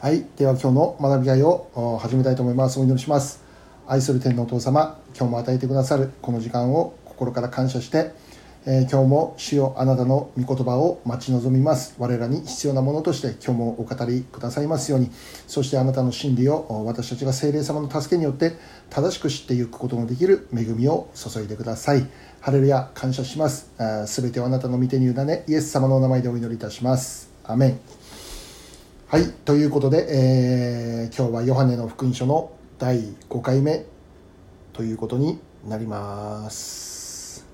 はい、では今日の学び会を始めたいと思います。お祈りします。愛する天のお父様、今日も与えてくださるこの時間を心から感謝して、えー今日も主よあなたの御言葉を待ち望みます。我らに必要なものとして今日もお語りくださいますように、そしてあなたの真理を私たちが聖霊様の助けによって正しく知っていくことのできる恵みを注いでください。ハレルヤ、感謝します。すべてはあなたの御手に委ね、イエス様のお名前でお祈りいたします。アメン。はい、ということで、えー今日はヨハネの福音書の第5回目ということになります。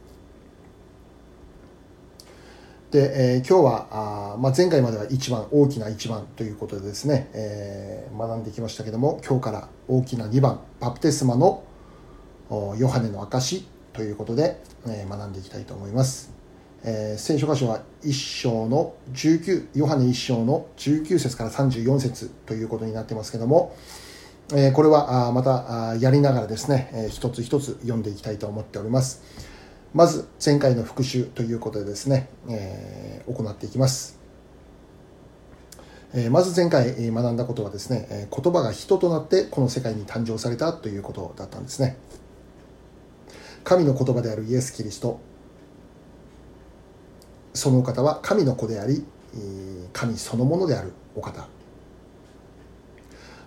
で、えー今日はあ、まあ、前回までは一番大きな一番ということでですね、えー学んできましたけども今日から大きな2番バプテスマのヨハネの証ということで、えー学んでいきたいと思います。えー聖書箇所は1章の19ヨハネ1章の19節から34節ということになってますけども、えーこれはあまたあやりながらですね、えー一つ一つ読んでいきたいと思っております。まず前回の復習ということでですね、えー行っていきます。えーまず前回学んだことはですね、えー言葉が人となってこの世界に誕生されたということだったんですね。神の言葉であるイエス・キリストそのお方は神の子であり神そのものであるお方。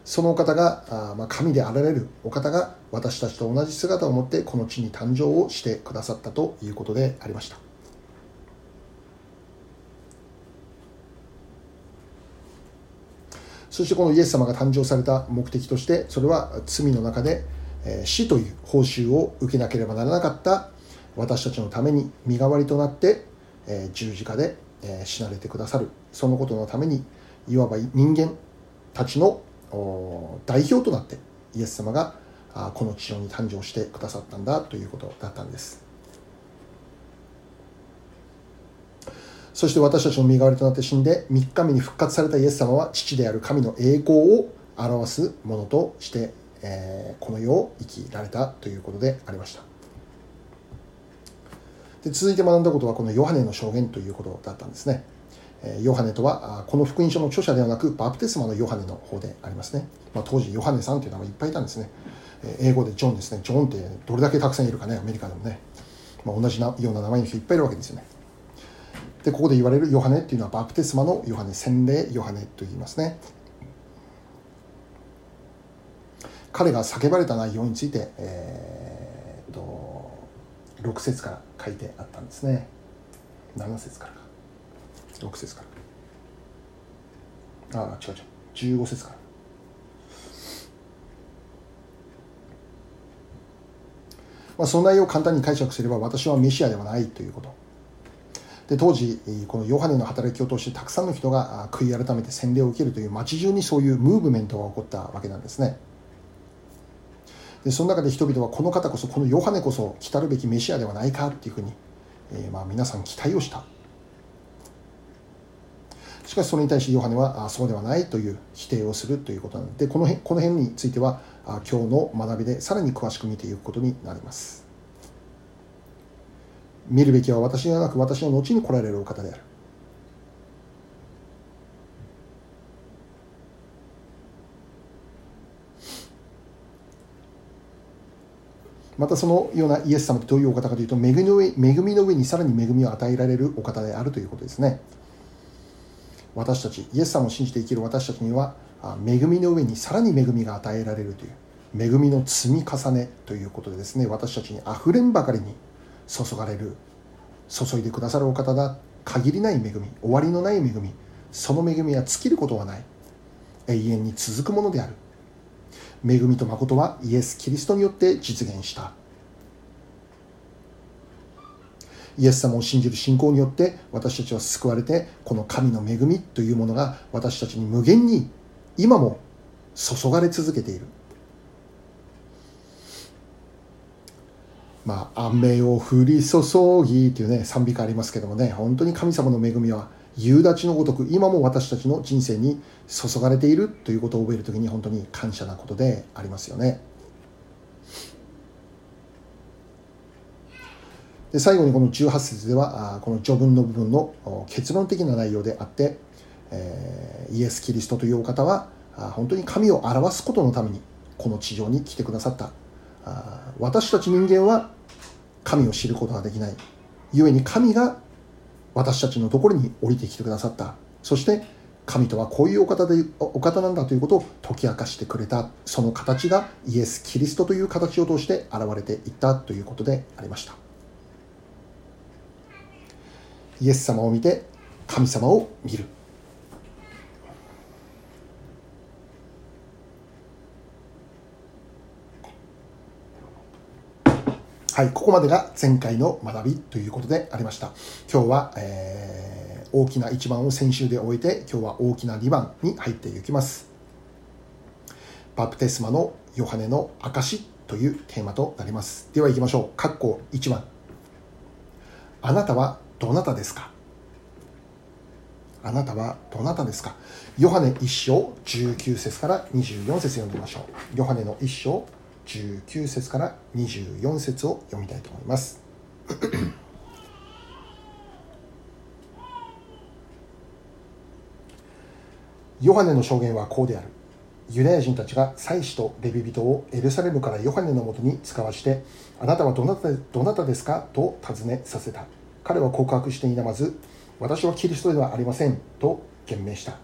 そのお方がまあ神であられるお方が私たちと同じ姿を持ってこの地に誕生をしてくださったということでありました。そしてこのイエス様が誕生された目的としてそれは罪の中で死という報酬を受けなければならなかった私たちのために身代わりとなってえ十字架でえ死なれてくださる。そのことのためにいわば人間たちの代表となってイエス様があこの地上に誕生してくださったんだということだったんです。そして私たちの身代わりとなって死んで3日目に復活されたイエス様は父である神の栄光を表すものとして、えーこの世を生きられたということでありました。で続いて学んだことはこのヨハネの証言ということだったんですね。えヨハネとはこの福音書の著者ではなくバプテスマのヨハネの方でありますね、まあ、当時ヨハネさんという名前いっぱいいたんですね。えー英語でジョンですね。ジョンってどれだけたくさんいるかねアメリカでもね、まあ、同じなような名前の人いっぱいいるわけですよね。でここで言われるヨハネっていうのはバプテスマのヨハネ洗礼ヨハネと言いますね。彼が叫ばれた内容について、えー6節から書いてあったんですね。7節からか。6節から。ああ違う違う。15節から。まあ、その内容を簡単に解釈すれば私はメシアではないということ。で当時このヨハネの働きを通してたくさんの人が悔い改めて洗礼を受けるという街中にそういうムーブメントが起こったわけなんですね。でその中で人々はこの方こそこのヨハネこそ来たるべきメシアではないかっていうふうに、えーまあ皆さん期待をした。しかしそれに対しヨハネはあそうではないという否定をするということなのでこの辺この辺についてはあ今日の学びでさらに詳しく見ていくことになります。見るべきは私ではなく私の後に来られるお方である。またそのようなイエス様ってどういうお方かというと恵みの上恵みの上にさらに恵みを与えられるお方であるということですね。私たちイエス様を信じて生きる私たちには恵みの上にさらに恵みが与えられるという恵みの積み重ねということでですね私たちにあふれんばかりに注がれる注いでくださるお方だ限りない恵み終わりのない恵みその恵みは尽きることはない。永遠に続くものである。恵みと誠はイエス・キリストによって実現した。イエス様を信じる信仰によって私たちは救われてこの神の恵みというものが私たちに無限に今も注がれ続けている。まあ、雨を降り注ぎというね賛美歌ありますけどもね本当に神様の恵みは夕立のごとく今も私たちの人生に注がれているということを覚えるときに本当に感謝なことでありますよね。で最後にこの18節ではこの序文の部分の結論的な内容であって、えーイエス・キリストというお方は本当に神を表すことのためにこの地上に来てくださった私たち人間は神を知ることができない故に神が私たちのところに降りてきてくださった。そして神とはこういうお方でお方なんだということを解き明かしてくれた。その形がイエス・キリストという形を通して現れていったということでありました。イエス様を見て神様を見る。はい、ここまでが前回の学びということでありました。今日は、えー、大きな1番を先週で終えて、今日は大きな2番に入っていきます。バプテスマのヨハネの証というテーマとなります。では行きましょう。括弧1番。あなたはどなたですか？あなたはどなたですか？ヨハネ1章19節から24節読んでみましょう。ヨハネの1章19節から24節を読みたいと思います。ヨハネの証言はこうである。ユダヤ人たちが祭司とレビ人をエルサレムからヨハネのもとに使わして、あなたはどなたどなたですか？と尋ねさせた。彼は告白していなまず、私はキリストではありませんと言明した。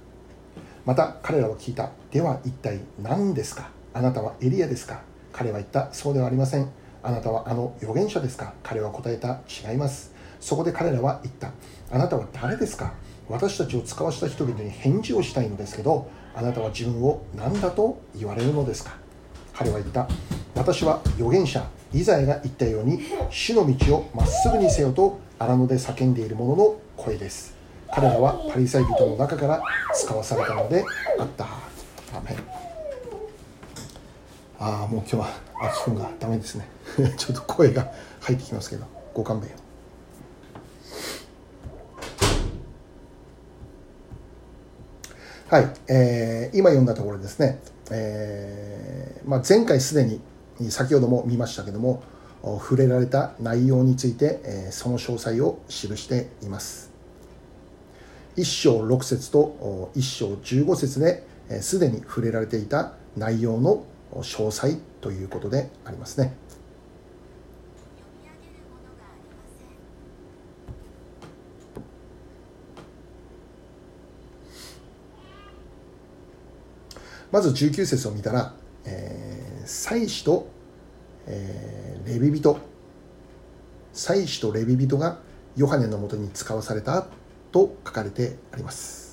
また彼らは聞いた。では一体何ですか？あなたはエリアですか？彼は言った、そうではありません。あなたはあの預言者ですか？彼は答えた、違います。そこで彼らは言った、あなたは誰ですか？私たちを使わした人々に返事をしたいのですけど、あなたは自分を何だと言われるのですか？彼は言った、私は預言者、イザヤが言ったように、主の道をまっすぐにせよと荒野で叫んでいる者の声です。彼らはパリサイ人の中から使わされたのであった。ああもう今日は秋くんがダメですね。ちょっと声が入ってきますけどご勘弁を。はい、えー、今読んだところですね、えーまあ、前回すでに先ほども見ましたけども触れられた内容について、えー、その詳細を記しています。1章6節と1章15節ですで、に触れられていた内容の詳細ということでありますね。まず19節を見たら、えー、祭司と、えー、レビ人祭司とレビ人がヨハネのもとに使わされたと書かれてあります。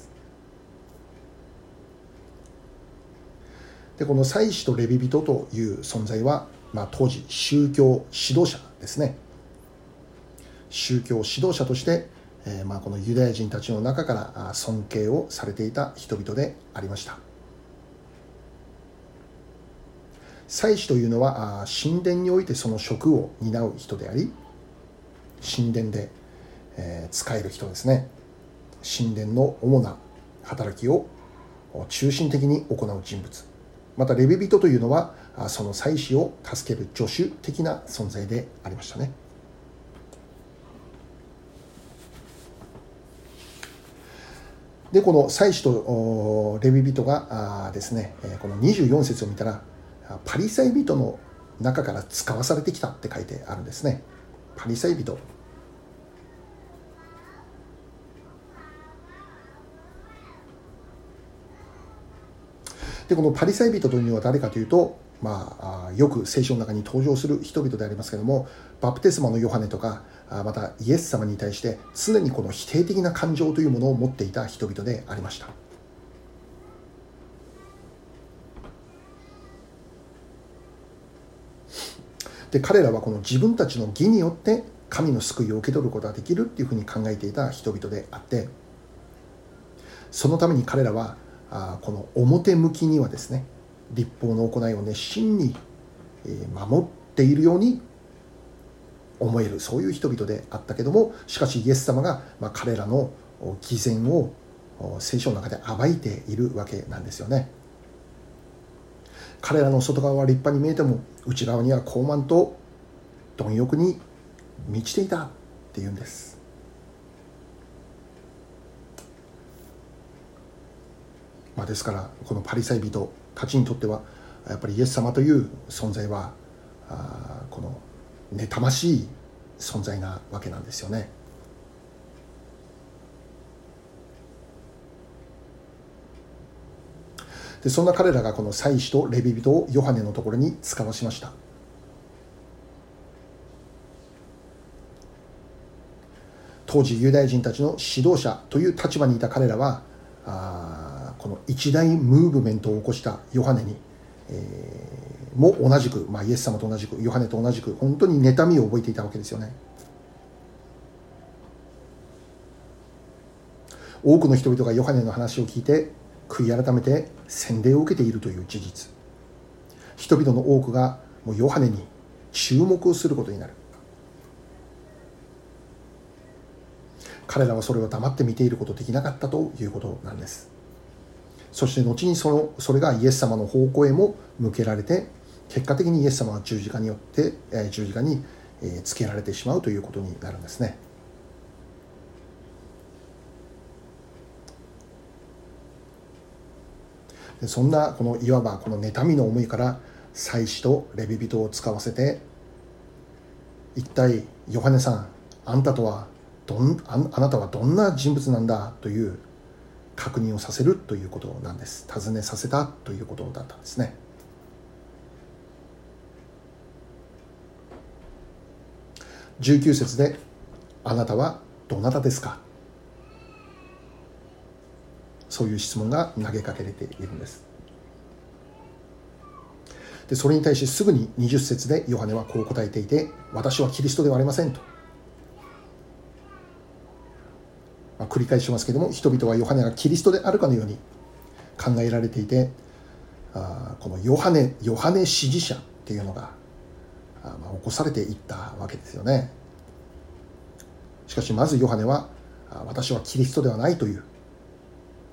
でこの祭司とレビ人という存在は、まあ、当時宗教指導者ですね。宗教指導者として、えー、まあこのユダヤ人たちの中から尊敬をされていた人々でありました。祭司というのは神殿においてその職を担う人であり神殿で、えー、使える人ですね。神殿の主な働きを中心的に行う人物。またレビ人というのはその祭司を助ける助手的な存在でありましたね。でこの祭司とレビ人がですねこの24節を見たらパリサイ人の中から使わされてきたって書いてあるんですね。パリサイ人。でこのパリサイ人というのは誰かというと、まあ、よく聖書の中に登場する人々でありますけれどもバプテスマのヨハネとかまたイエス様に対して常にこの否定的な感情というものを持っていた人々でありました。で彼らはこの自分たちの義によって神の救いを受け取ることができるっていうふうに考えていた人々であってそのために彼らはあこの表向きにはですね立法の行いを熱心に守っているように思えるそういう人々であったけどもしかしイエス様が、ま、彼らの偽善を聖書の中で暴いているわけなんですよね。彼らの外側は立派に見えても内側には高慢と貪欲に満ちていたっていうんです。まあ、ですからこのパリサイ人たちにとってはやっぱりイエス様という存在はあこの妬ましい存在なわけなんですよね。でそんな彼らがこの祭司とレビ人をヨハネのところに使わしました当時ユダヤ人たちの指導者という立場にいた彼らはあこの一大ムーブメントを起こしたヨハネに、えー、も同じく、まあ、イエス様と同じくヨハネと同じく本当に妬みを覚えていたわけですよね。多くの人々がヨハネの話を聞いて悔い改めて洗礼を受けているという事実。人々の多くがもうヨハネに注目をすることになる。彼らはそれを黙って見ていることできなかったということなんです。そして後にそのそれがイエス様の方向へも向けられて結果的にイエス様は十字架によって、え十字架に、えつけられてしまうということになるんですね。そんなこのいわばこの妬みの思いから祭司とレビ人を使わせて一体ヨハネさんあんたとはどんああなたはどんな人物なんだという確認をさせるということなんです。尋ねさせたということだったんですね。19節で「あなたはどなたですか?」そういう質問が投げかけられているんです。でそれに対しすぐに20節でヨハネはこう答えていて私はキリストではありませんと、まあ、繰り返しますけども人々はヨハネがキリストであるかのように考えられていてあこのヨハネヨハネ支持者っていうのがあ、まあ、起こされていったわけですよね。しかしまずヨハネは私はキリストではないという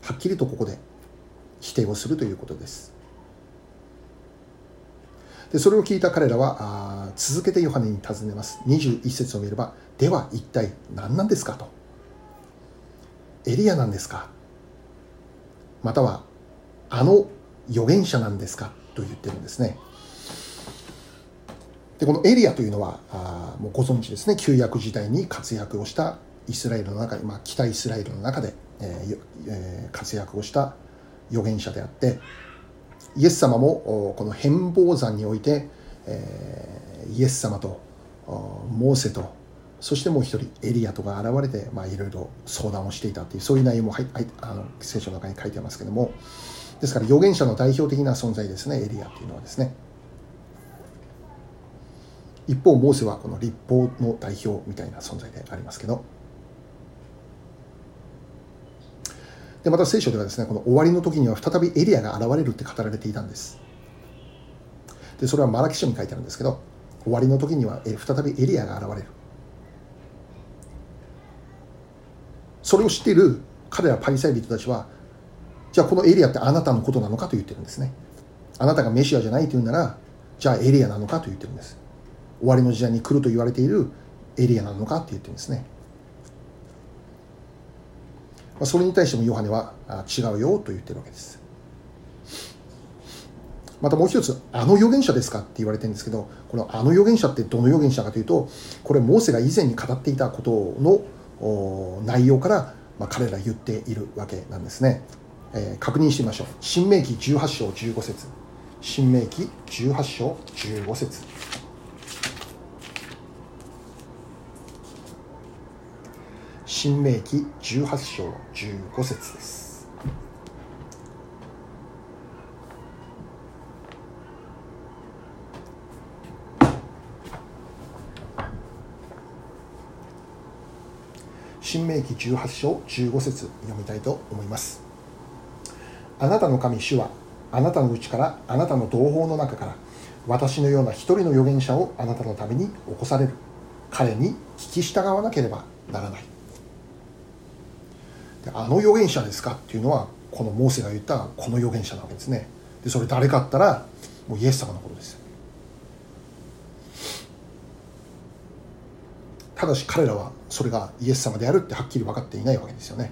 はっきりとここで否定をするということです。でそれを聞いた彼らはあ続けてヨハネに尋ねます。21節を見ればでは一体何なんですかと。エリアなんですか？またはあの預言者なんですか？と言ってるんですね。でこのエリアというのはあもうご存知ですね。旧約時代に活躍をしたイスラエルの中で、まあ、北イスラエルの中でえー、活躍をした預言者であってイエス様もこの変貌山において、えー、イエス様とモーセとそしてもう一人エリアとが現れて、いろいろ相談をしていたというそういう内容もはいあの聖書の中に書いてますけども。ですから預言者の代表的な存在ですねエリアっていうのはですね。一方モーセはこの立法の代表みたいな存在でありますけど。でまた聖書ではですねこの終わりの時には再びエリアが現れるって語られていたんです。でそれはマラキ書に書いてあるんですけど終わりの時には再びエリアが現れる。それを知っている彼らパリサイ人たちはじゃあこのエリアってあなたのことなのかと言ってるんですね。あなたがメシアじゃないというならじゃあエリアなのかと言ってるんです。終わりの時代に来ると言われているエリアなのかって言ってるんですね。まあ、それに対してもヨハネは違うよと言ってるわけです。またもう一つ、あの預言者ですかって言われてるんですけど、このあの預言者ってどの預言者かというと、これ、モーセが以前に語っていたことの内容から、まあ、彼ら言っているわけなんですね。えー、確認してみましょう。新明記18章15節新明記18章15節新明記18章15節です新明記18章15節読みたいと思います。あなたの神主はあなたのうちからあなたの同胞の中から私のような一人の預言者をあなたのために起こされる。彼に聞き従わなければならない。であの預言者ですかっていうのはこのモーセが言ったこの預言者なわけですね。でそれ誰かったらもうイエス様のことです。ただし彼らはそれがイエス様であるってはっきり分かっていないわけですよね。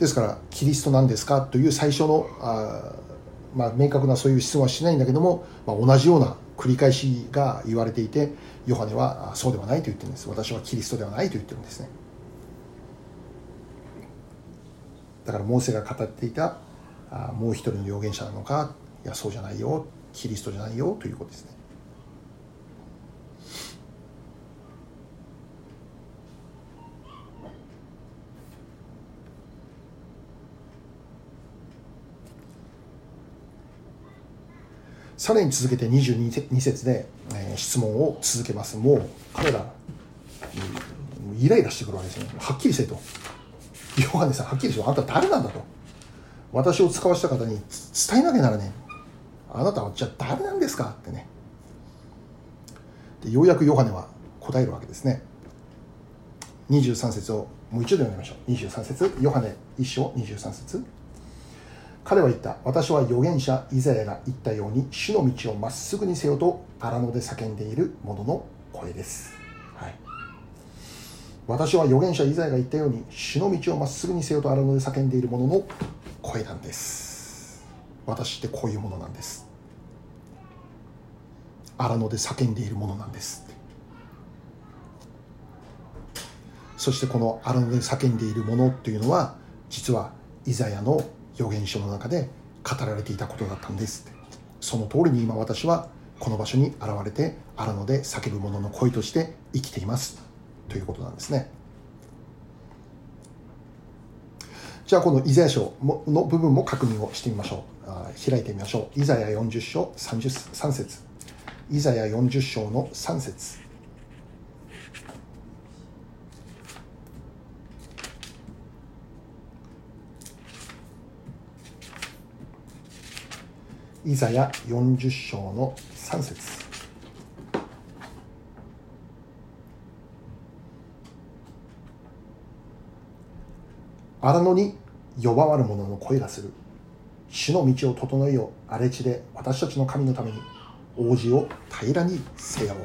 ですからキリストなんですかという最初のあ、まあ、明確なそういう質問はしないんだけども、まあ、同じような繰り返しが言われていてヨハネはそうではないと言ってるんです。私はキリストではないと言ってるんですね。だからモーセが語っていたあもう一人の預言者なのかいやそうじゃないよキリストじゃないよということですね。さらに続けて22節で、えー、質問を続けます。もう彼ら、イライラしてくるわけですね。はっきりせと。ヨハネさんはっきりしろ。あんた誰なんだと。私を使わせた方に伝えなきゃならねあなたはじゃあ誰なんですか？ってね。でようやくヨハネは答えるわけですね。23節をもう一度読みましょう。23節。ヨハネ1章23節。彼は言った。私は預言者イザヤが言ったように主の道をまっすぐにせよと荒野で叫んでいる者の声です、はい、私は預言者イザヤが言ったように主の道をまっすぐにせよと荒野で叫んでいる者の声なんです。私ってこういうものなんです。荒野で叫んでいるものなんです。そしてこの荒野で叫んでいるものというのは実はイザヤの預言書の中で語られていたことだったんですその通りに今私はこの場所に現れて荒野で叫ぶ者の声として生きていますということなんですね。じゃあこのイザヤ書の部分も確認をしてみましょう。開いてみましょう。イザヤ40章33節。イザヤ40章の3節。イザヤ40章の3節。荒野に呼ばわる者の声がする。主の道を整えよ荒れ地で私たちの神のために王子を平らにせよ。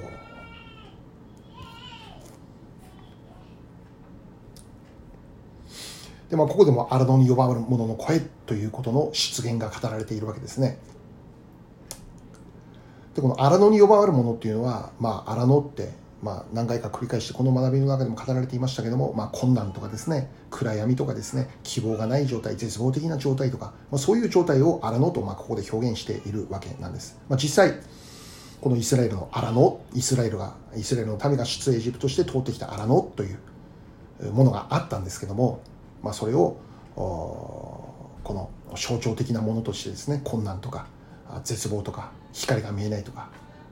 でまあ、ここでも荒野に呼ばわる者の声ということの出現が語られているわけですね。でこの荒野に呼ばわるものっていうのは、まあ、荒野って、まあ、何回か繰り返してこの学びの中でも語られていましたけども、まあ、困難とかですね暗闇とかですね希望がない状態絶望的な状態とか、まあ、そういう状態を荒野と、まあ、ここで表現しているわけなんです、まあ、実際このイスラエルの荒野イスラエルがイスラエルの民が出エジプトして通ってきた荒野というものがあったんですけども、まあ、それをこの象徴的なものとしてですね困難とか絶望とか光が見えないとか、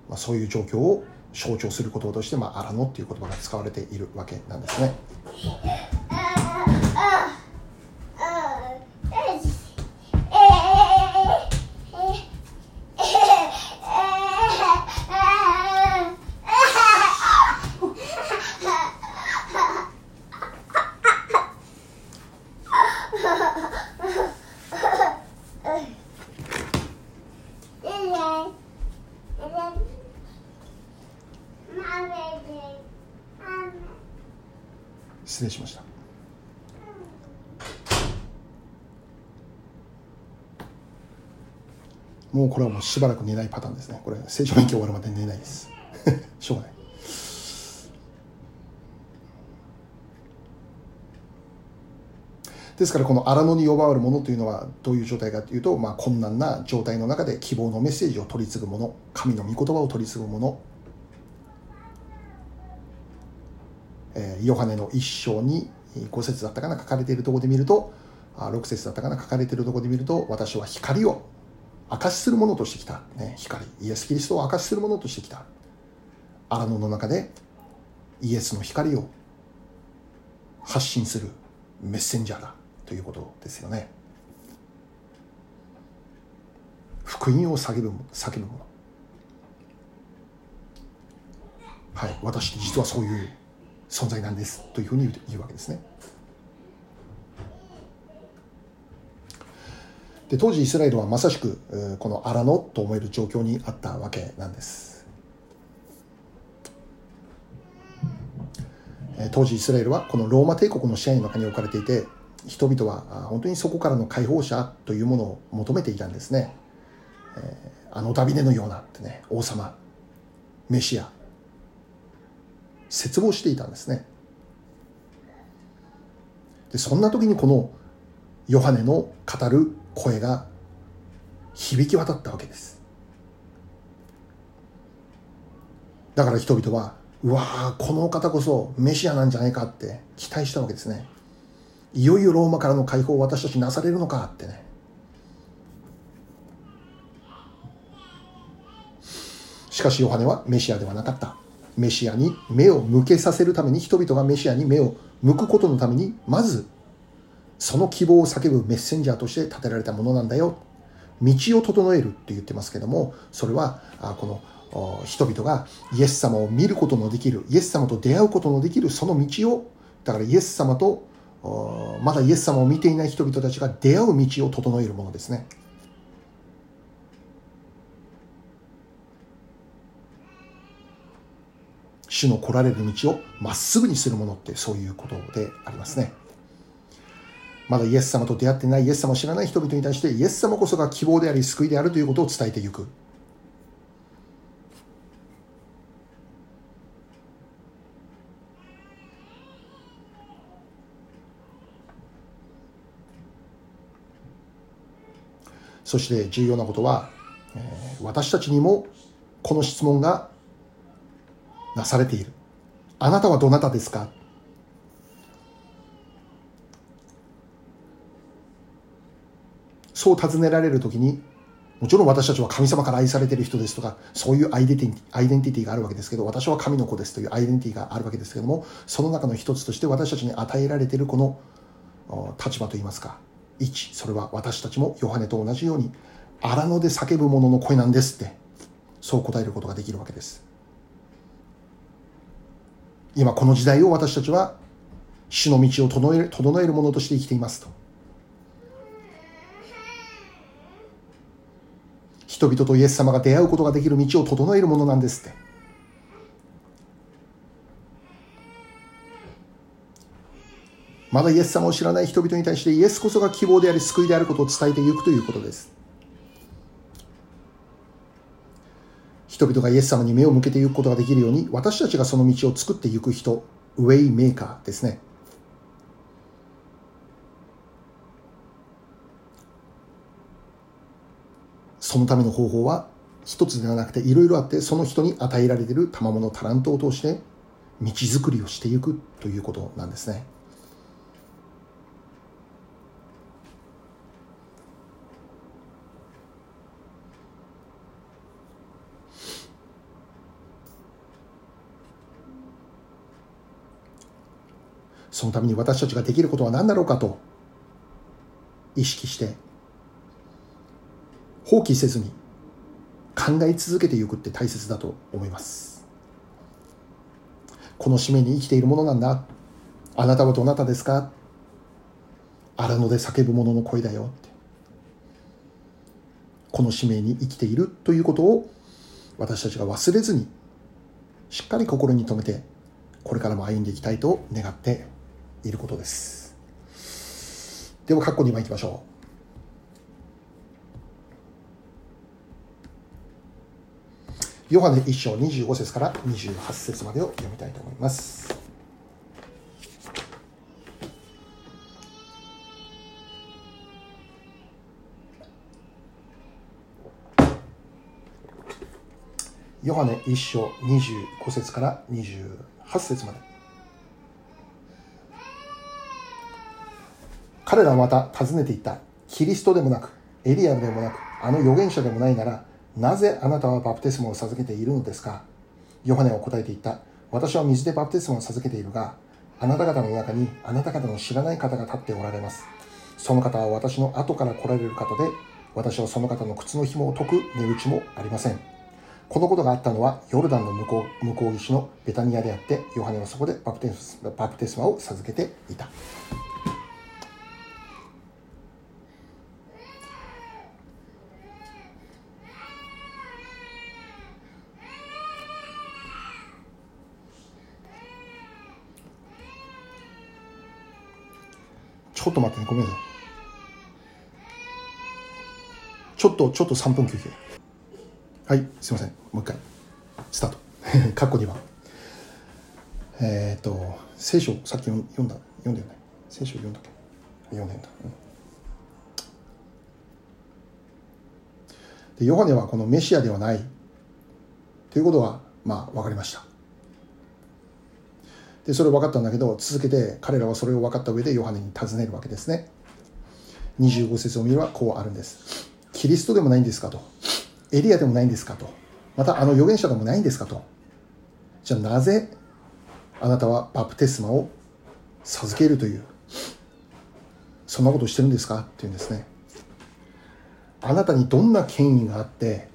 まあ、そういう状況を象徴することとして、まあ、荒野っていう言葉が使われているわけなんですね。失礼しましたもこれはもうしばらく寝ないパターンですね。これ聖書勉強終わるまで寝ないです。しょうがない。ですからこの荒野に呼ばわるものというのはどういう状態かというと、まあ、困難な状態の中で希望のメッセージを取り継ぐもの神の御言葉を取り継ぐものえヨハネの一章に5節だったかな書かれているところで見ると6節だったかな書かれているところで見ると私は光を証しするものとしてきた、ね、光。イエス・キリストを証しするものとしてきた。荒野の中でイエスの光を発信するメッセンジャーだということですよね。福音を叫ぶ叫ぶもの。はい私実はそういう存在なんですというふうに言うわけですね。で当時イスラエルはまさしくこの荒野と思える状況にあったわけなんです。当時イスラエルはこのローマ帝国の支配の中に置かれていて人々は本当にそこからの解放者というものを求めていたんですね、あのダビデのようなってね王様メシア絶望していたんですねでそんな時にこのヨハネの語る声が響き渡ったわけです。だから人々はうわーこの方こそメシアなんじゃないかって期待したわけですね。いよいよローマからの解放を私たちなされるのかってね。しかしヨハネはメシアではなかった。メシアに目を向けさせるために人々がメシアに目を向くことのためにまずその希望を叫ぶメッセンジャーとして立てられたものなんだよ道を整えるって言ってますけどもそれはこの人々がイエス様を見ることのできるイエス様と出会うことのできるその道をだからイエス様とまだイエス様を見ていない人々たちが出会う道を整えるものですね主の来られる道をまっすぐにするものってそういうことでありますね。まだイエス様と出会ってないイエス様を知らない人々に対してイエス様こそが希望であり救いであるということを伝えていく。そして重要なことは、私たちにもこの質問がなされている。あなたはどなたですか？そう尋ねられるときに、もちろん私たちは神様から愛されている人ですとか、そういうアイデンティティアイデンティティがあるわけですけど、私は神の子ですというアイデンティティがあるわけですけども、その中の一つとして私たちに与えられているこの立場といいますか、位置、それは私たちもヨハネと同じように、荒野で叫ぶ者の声なんですって、そう答えることができるわけです。今この時代を私たちは主の道を整える整えるものとして生きていますと人々とイエス様が出会うことができる道を整えるものなんですって。まだイエス様を知らない人々に対してイエスこそが希望であり救いであることを伝えていくということです。人々がイエス様に目を向けていくことができるように私たちがその道を作っていく人ウェイメーカーですね。そのための方法は一つではなくていろいろあってその人に与えられている賜物タラントを通して道づくりをしていくということなんですね。そのために私たちができることは何だろうかと意識して放棄せずに考え続けていくって大切だと思いますこの使命に生きているものなんだあなたはどなたですか？荒野で叫ぶ者の声だよってこの使命に生きているということを私たちが忘れずにしっかり心に留めてこれからも歩んでいきたいと願っていることです。では、括弧2番いきましょう。ヨハネ1章25節から28節までを読みたいと思います。ヨハネ1章25節から28節まで。彼らはまた尋ねていった。キリストでもなく、エリアでもなく、あの預言者でもないなら、なぜあなたはバプテスマを授けているのですか？ヨハネは答えていった。私は水でバプテスマを授けているが、あなた方の中にあなた方の知らない方が立っておられます。その方は私の後から来られる方で、私はその方の靴の紐を解く値打ちもありません。このことがあったのはヨルダンの向こう向こう岸のベタニアであって、ヨハネはそこでバプテスバプテスマを授けていた。ちょっと待ってねごめんなさい。ちょっとちょっと3分休憩。はいすいません。もう一回。スタート。カッコ2番。えっ、ー、と聖書さっき読んだ読んだよね。聖書読んだっけ？読んでんだ、うん、でヨハネはこのメシアではない。ということはまあ分かりました。でそれ分かったんだけど続けて彼らはそれを分かった上でヨハネに尋ねるわけですね。25節を見ればこうあるんです。キリストでもないんですかと。エリアでもないんですかと。またあの預言者でもないんですかと。じゃあなぜあなたはバプテスマを授けるというそんなことをしてるんですか？っていうんですね。あなたにどんな権威があって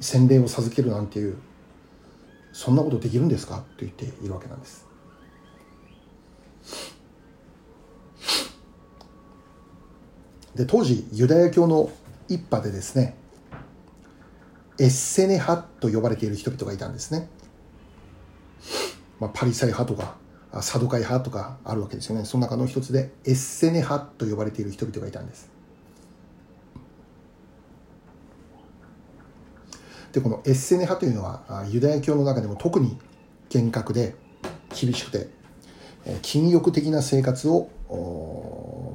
洗礼を授けるなんていうそんなことできるんですか？と言っているわけなんです。で当時ユダヤ教の一派でですねエッセネ派と呼ばれている人々がいたんですね、まあ、パリサイ派とかサドカイ派とかあるわけですよね。その中の一つでエッセネ派と呼ばれている人々がいたんです。でこのエッセネ派というのはユダヤ教の中でも特に厳格で厳しくて禁欲的な生活を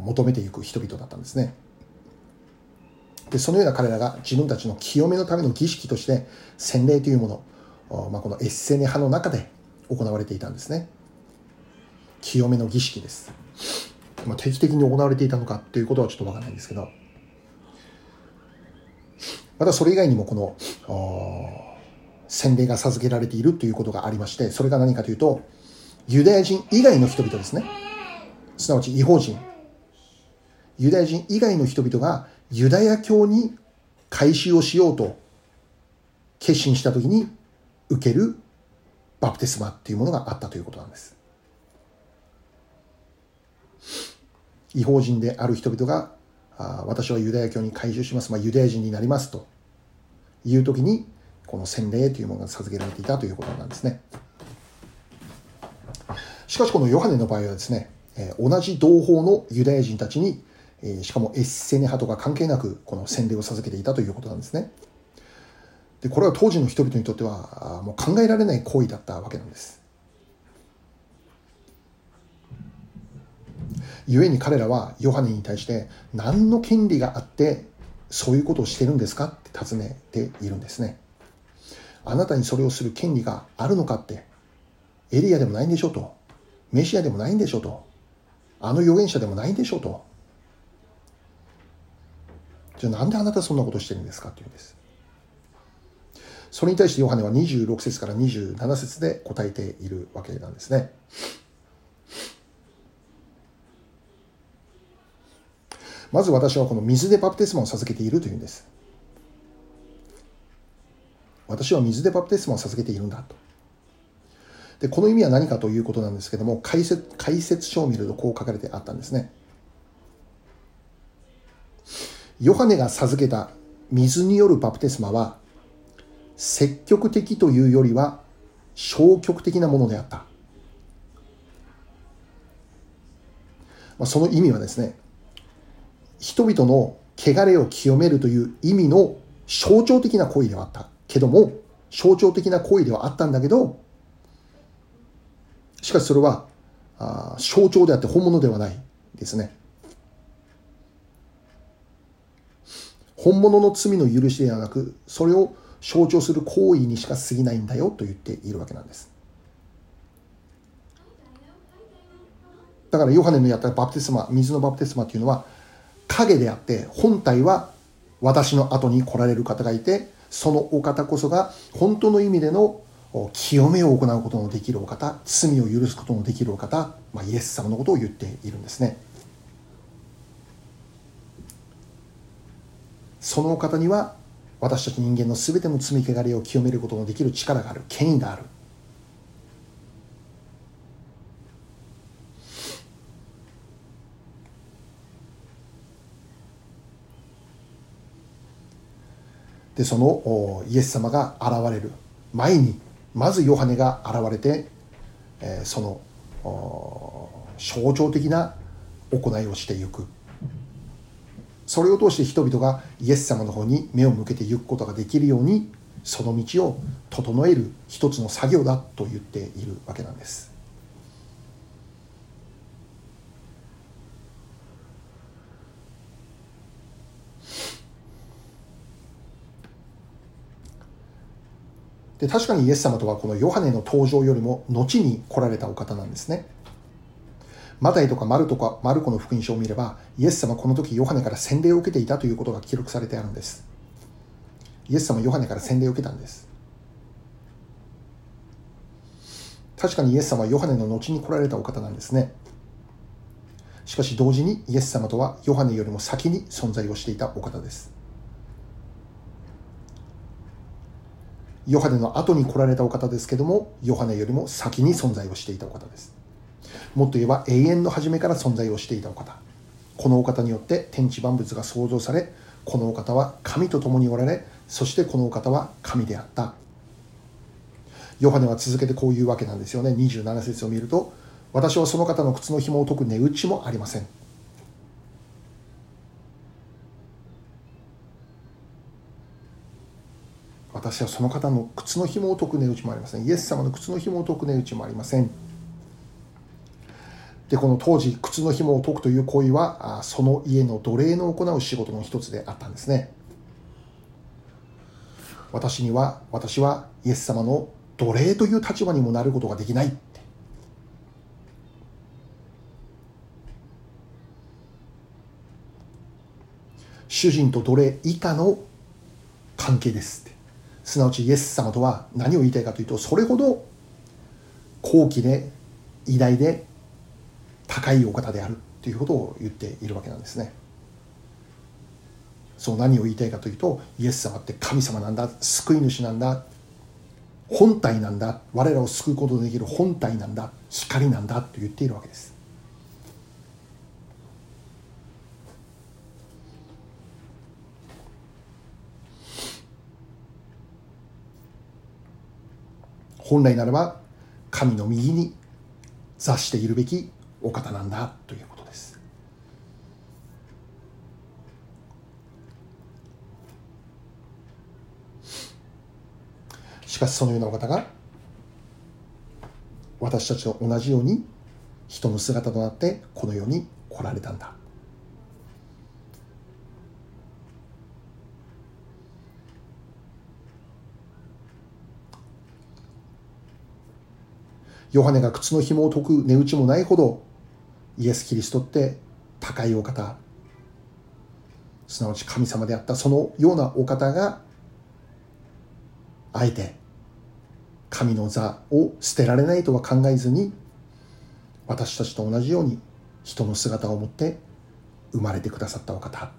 求めていく人々だったんですね。でそのような彼らが自分たちの清めのための儀式として洗礼というもの、まあ、このエッセネ派の中で行われていたんですね。清めの儀式です、まあ、定期的に行われていたのかということはちょっとわからないんですけど。またそれ以外にもこの洗礼が授けられているということがありましてそれが何かというとユダヤ人以外の人々ですね。すなわち違法人。ユダヤ人以外の人々がユダヤ教に改宗をしようと決心した時に受けるバプテスマっていうものがあったということなんです。違法人である人々があ私はユダヤ教に改宗します、まあ、ユダヤ人になりますという時にこの洗礼というものが授けられていたということなんですねしかしこのヨハネの場合はですね、え、同じ同胞のユダヤ人たちにえしかもエッセネ派とか関係なくこの洗礼を授けていたということなんですね。でこれは当時の人々にとってはもう考えられない行為だったわけなんです。故に彼らはヨハネに対して何の権利があってそういうことをしてるんですかって尋ねているんですね。あなたにそれをする権利があるのかってエリアでもないんでしょうとメシアでもないんでしょうとあの預言者でもないんでしょうとじゃあなんであなたそんなことしてるんですかっていうんです。それに対してヨハネは26節から27節で答えているわけなんですね。まず私はこの水でバプテスマを授けているというんです。私は水でバプテスマを授けているんだと。で、この意味は何かということなんですけども、解説解説書を見るとこう書かれてあったんですね。ヨハネが授けた水によるバプテスマは積極的というよりは消極的なものであった。まあ、その意味はですね、人々の汚れを清めるという意味の象徴的な行為ではあったけども、象徴的な行為ではあったんだけど、しかしそれはあ象徴であって本物ではないですね。本物の罪の許しではなくそれを象徴する行為にしか過ぎないんだよと言っているわけなんですだからヨハネのやったバプテスマ水のバプテスマというのは影であって本体は私の後に来られる方がいてそのお方こそが本当の意味での清めを行うことのできるお方罪を許すことのできるお方、まあ、イエス様のことを言っているんですね。そのお方には私たち人間の全ての罪汚れを清めることのできる力がある。権威がある。でそのイエス様が現れる。前にまずヨハネが現れて、え、その象徴的な行いをしていく。それを通して人々がイエス様の方に目を向けていくことができるようにその道を整える一つの作業だと言っているわけなんです。で確かにイエス様とはこのヨハネの登場よりも後に来られたお方なんですね。マタイとかマルとかマルコの福音書を見ればイエス様この時ヨハネから洗礼を受けていたということが記録されてあるんです。イエス様ヨハネから洗礼を受けたんです。確かにイエス様はヨハネの後に来られたお方なんですね。しかし同時にイエス様とはヨハネよりも先に存在をしていたお方です。ヨハネの後に来られたお方ですけどもヨハネよりも先に存在をしていたお方です。もっと言えば永遠の初めから存在をしていたお方。このお方によって天地万物が創造されこのお方は神と共におられそしてこのお方は神であった。ヨハネは続けてこういうわけなんですよね。27節を見ると私はその方の靴の紐を解く値打ちもありません。私はその方の靴の紐を解く値打ちもありません。イエス様の靴の紐を解く値打ちもありません。でこの当時靴の紐を解くという行為はその家の奴隷の行う仕事の一つであったんですね。私には私はイエス様の奴隷という立場にもなることができない。主人と奴隷以下の関係ですって。すなわちイエス様とは何を言いたいかというとそれほど高貴で偉大で高いお方であるということを言っているわけなんですね。そう何を言いたいかというとイエス様って神様なんだ救い主なんだ本体なんだ我らを救うことのできる本体なんだ光なんだと言っているわけです本来ならば神の右に座しているべきお方なんだということです。しかしそのようなお方が私たちと同じように人の姿となってこの世に来られたんだ。ヨハネが靴の紐を解く値打ちもないほどイエス・キリストって高いお方。すなわち神様であったそのようなお方があえて神の座を捨てられないとは考えずに私たちと同じように人の姿を持って生まれてくださったお方。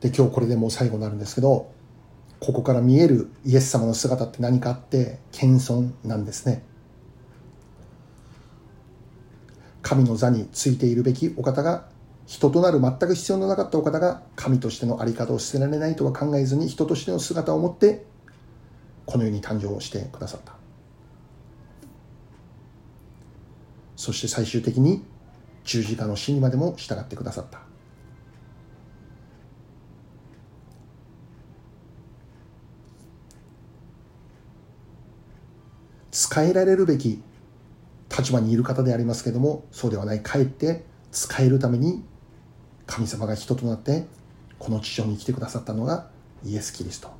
で今日これでもう最後になるんですけどここから見えるイエス様の姿って何かって謙遜なんですね。神の座についているべきお方が人となる全く必要のなかったお方が神としての在り方を捨てられないとは考えずに人としての姿を持ってこの世に誕生してくださった。そして最終的に十字架の死にまでも従ってくださった。使えられるべき立場にいる方でありますけれどもそうではないかえって使えるために神様が人となってこの地上に来てくださったのがイエス・キリスト。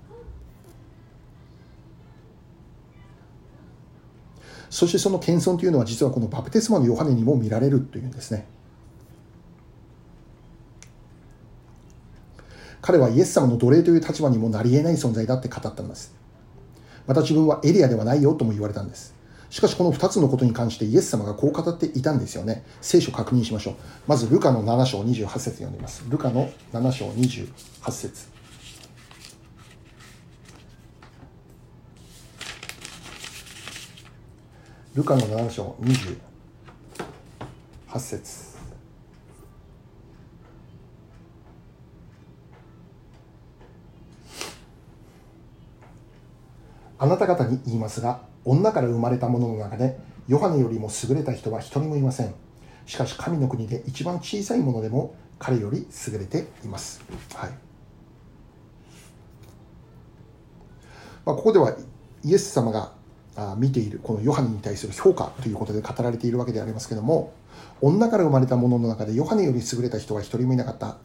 そしてその謙遜というのは実はこのバプテスマのヨハネにも見られるというんですね。彼はイエス様の奴隷という立場にもなり得ない存在だって語ったんです。また自分はエリアではないよとも言われたんです。しかしこの2つのことに関してイエス様がこう語っていたんですよね。聖書確認しましょう。まずルカの7章28節読んでみます。ルカの7章28節ルカの7章28節あなた方に言いますが女から生まれた者の中でヨハネよりも優れた人は一人もいません。しかし神の国で一番小さいものでも彼より優れています、はい。まあ、ここではイエス様が見ているこのヨハネに対する評価ということで語られているわけでありますけれども女から生まれた者の中でヨハネより優れた人は一人もいなかった。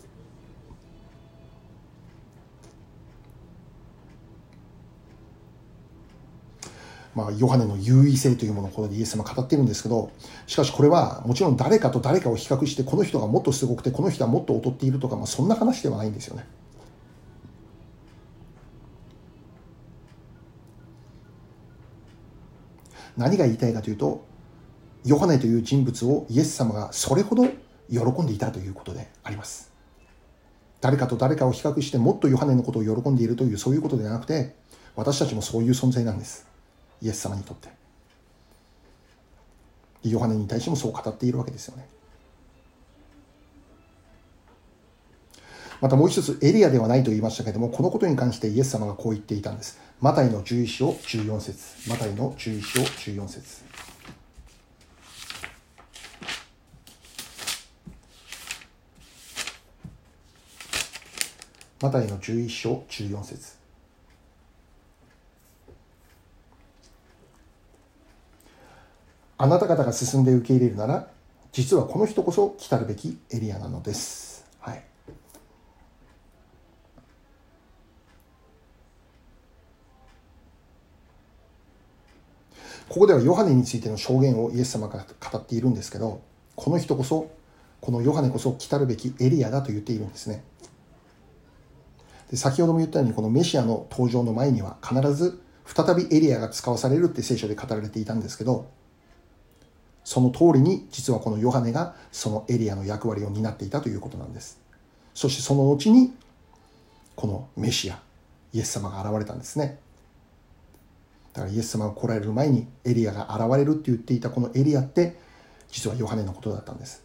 まあ、ヨハネの優位性というものをここでイエス様語っているんですけど、しかしこれはもちろん誰かと誰かを比較して、この人がもっとすごくて、この人はもっと劣っているとか、まあ、そんな話ではないんですよね。何が言いたいかというと、ヨハネという人物をイエス様がそれほど喜んでいたということであります。誰かと誰かを比較してもっとヨハネのことを喜んでいるというそういうことではなくて、私たちもそういう存在なんです。イエス様にとって。ヨハネに対してもそう語っているわけですよね。またもう一つエリアではないと言いましたけれどもこのことに関してイエス様がこう言っていたんです。マタイの11章14節。マタイの11章14節。マタイの11章14節。あなた方が進んで受け入れるなら実はこの人こそ来たるべきエリアなのです。はい、ここではヨハネについての証言をイエス様が語っているんですけどこの人こそこのヨハネこそ来たるべきエリアだと言っているんですねで先ほども言ったようにこのメシアの登場の前には必ず再びエリアが使わされるって聖書で語られていたんですけどその通りに実はこのヨハネがそのエリアの役割を担っていたということなんです。そしてその後にこのメシアイエス様が現れたんですね。だからイエス様が来られる前にエリアが現れるって言っていたこのエリアって実はヨハネのことだったんです。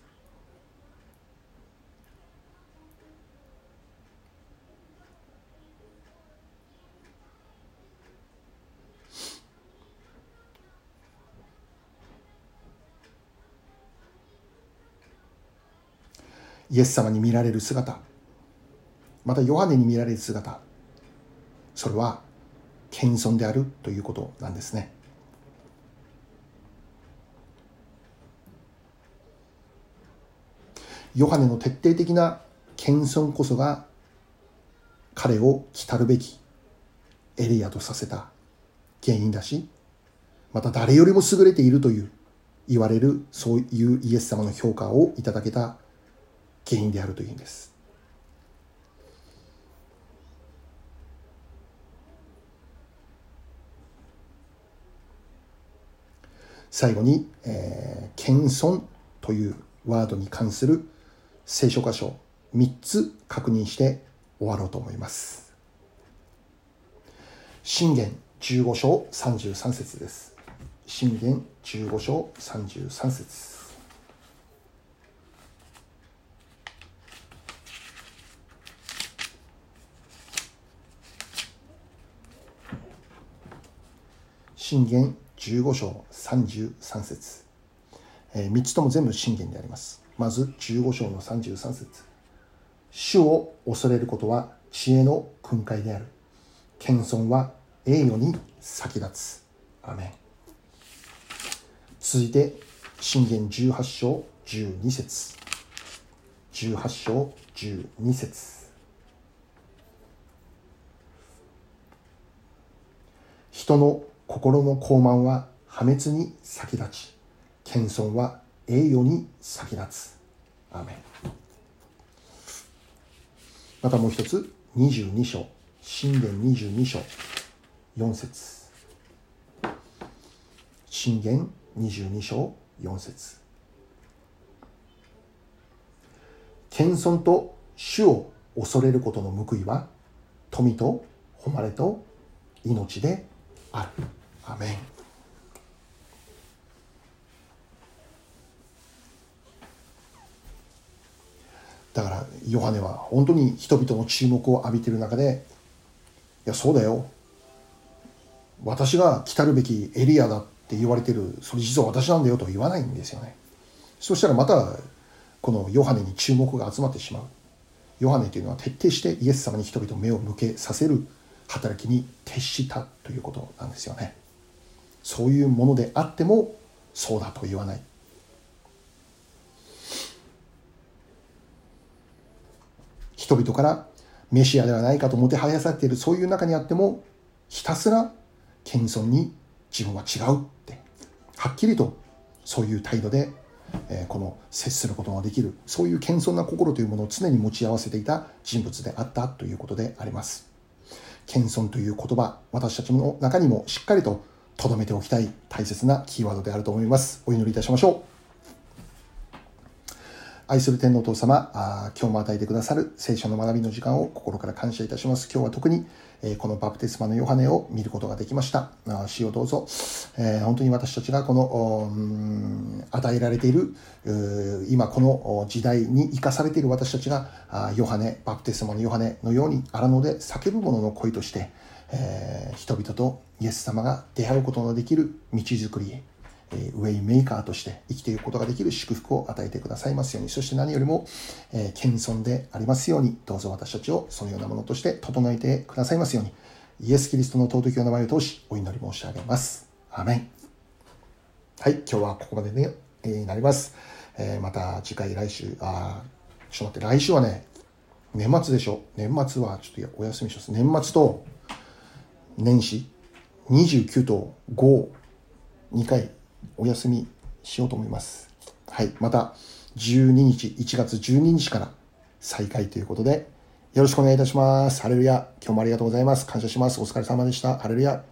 イエス様に見られる姿。またヨハネに見られる姿。それは謙遜であるということなんですね。ヨハネの徹底的な謙遜こそが彼を来たるべきエリアとさせた原因だしまた誰よりも優れているという言われるそういうイエス様の評価をいただけた原因であるというんです最後に、えー、謙遜というワードに関する聖書箇所3つ確認して終わろうと思います。信玄15章33節です。信玄15章33節信玄15章33節、えー、3つとも全部信玄であります。まず15章の33節。主を恐れることは知恵の訓戒である。謙遜は栄誉に先立つ。アメン。続いて信玄18章12節。18章12節。人の心の高慢は破滅に先立ち謙遜は栄誉に先立つ。アメまたもう一つ22章神殿22章4節。信玄22章4節。謙遜と主を恐れることの報いは富と誉れと命である。アメンだからヨハネは本当に人々の注目を浴びてる中でいやそうだよ。私が来たるべきエリアだって言われてるそれ実は私なんだよと言わないんですよね。そしたらまたこのヨハネに注目が集まってしまう。ヨハネというのは徹底してイエス様に人々目を向けさせる働きに徹したということなんですよね。そういうものであってもそうだと言わない。人々からメシアではないかともてはやされているそういう中にあってもひたすら謙遜に自分は違うってはっきりとそういう態度で、えこの接することができるそういう謙遜な心というものを常に持ち合わせていた人物であったということであります。謙遜という言葉私たちの中にもしっかりと留めておきたい大切なキーワードであると思いますお祈りいたしましょう愛する天皇父様あ、今日も与えてくださる聖書の学びの時間を心から感謝いたします。今日は特に、えー、このバプテスマのヨハネを見ることができました。あ主をどうぞ、えー、本当に私たちがこの、与えられている、今この時代に生かされている私たちが、あヨハネ、バプテスマのヨハネのように荒野で叫ぶ者の声として、えー、人々とイエス様が出会うことのできる道づくりへ、えウェイメーカーとして生きていくことができる祝福を与えてくださいますように、そして何よりも、え謙遜でありますように、どうぞ私たちをそのようなものとして整えてくださいますように、イエス・キリストの尊きお名前を通し、お祈り申し上げます。アメン。はい、今日はここまでに、えなります。えー、また次回来週、あちょっと待って、来週はね、年末でしょ？年末はちょっとお休みします。年末と年始29と5、2回お休みしようと思います。はい。また、12日、1月12日から再開ということで、よろしくお願いいたします。ハレルヤ。今日もありがとうございます。感謝します。お疲れ様でした。ハレルヤ。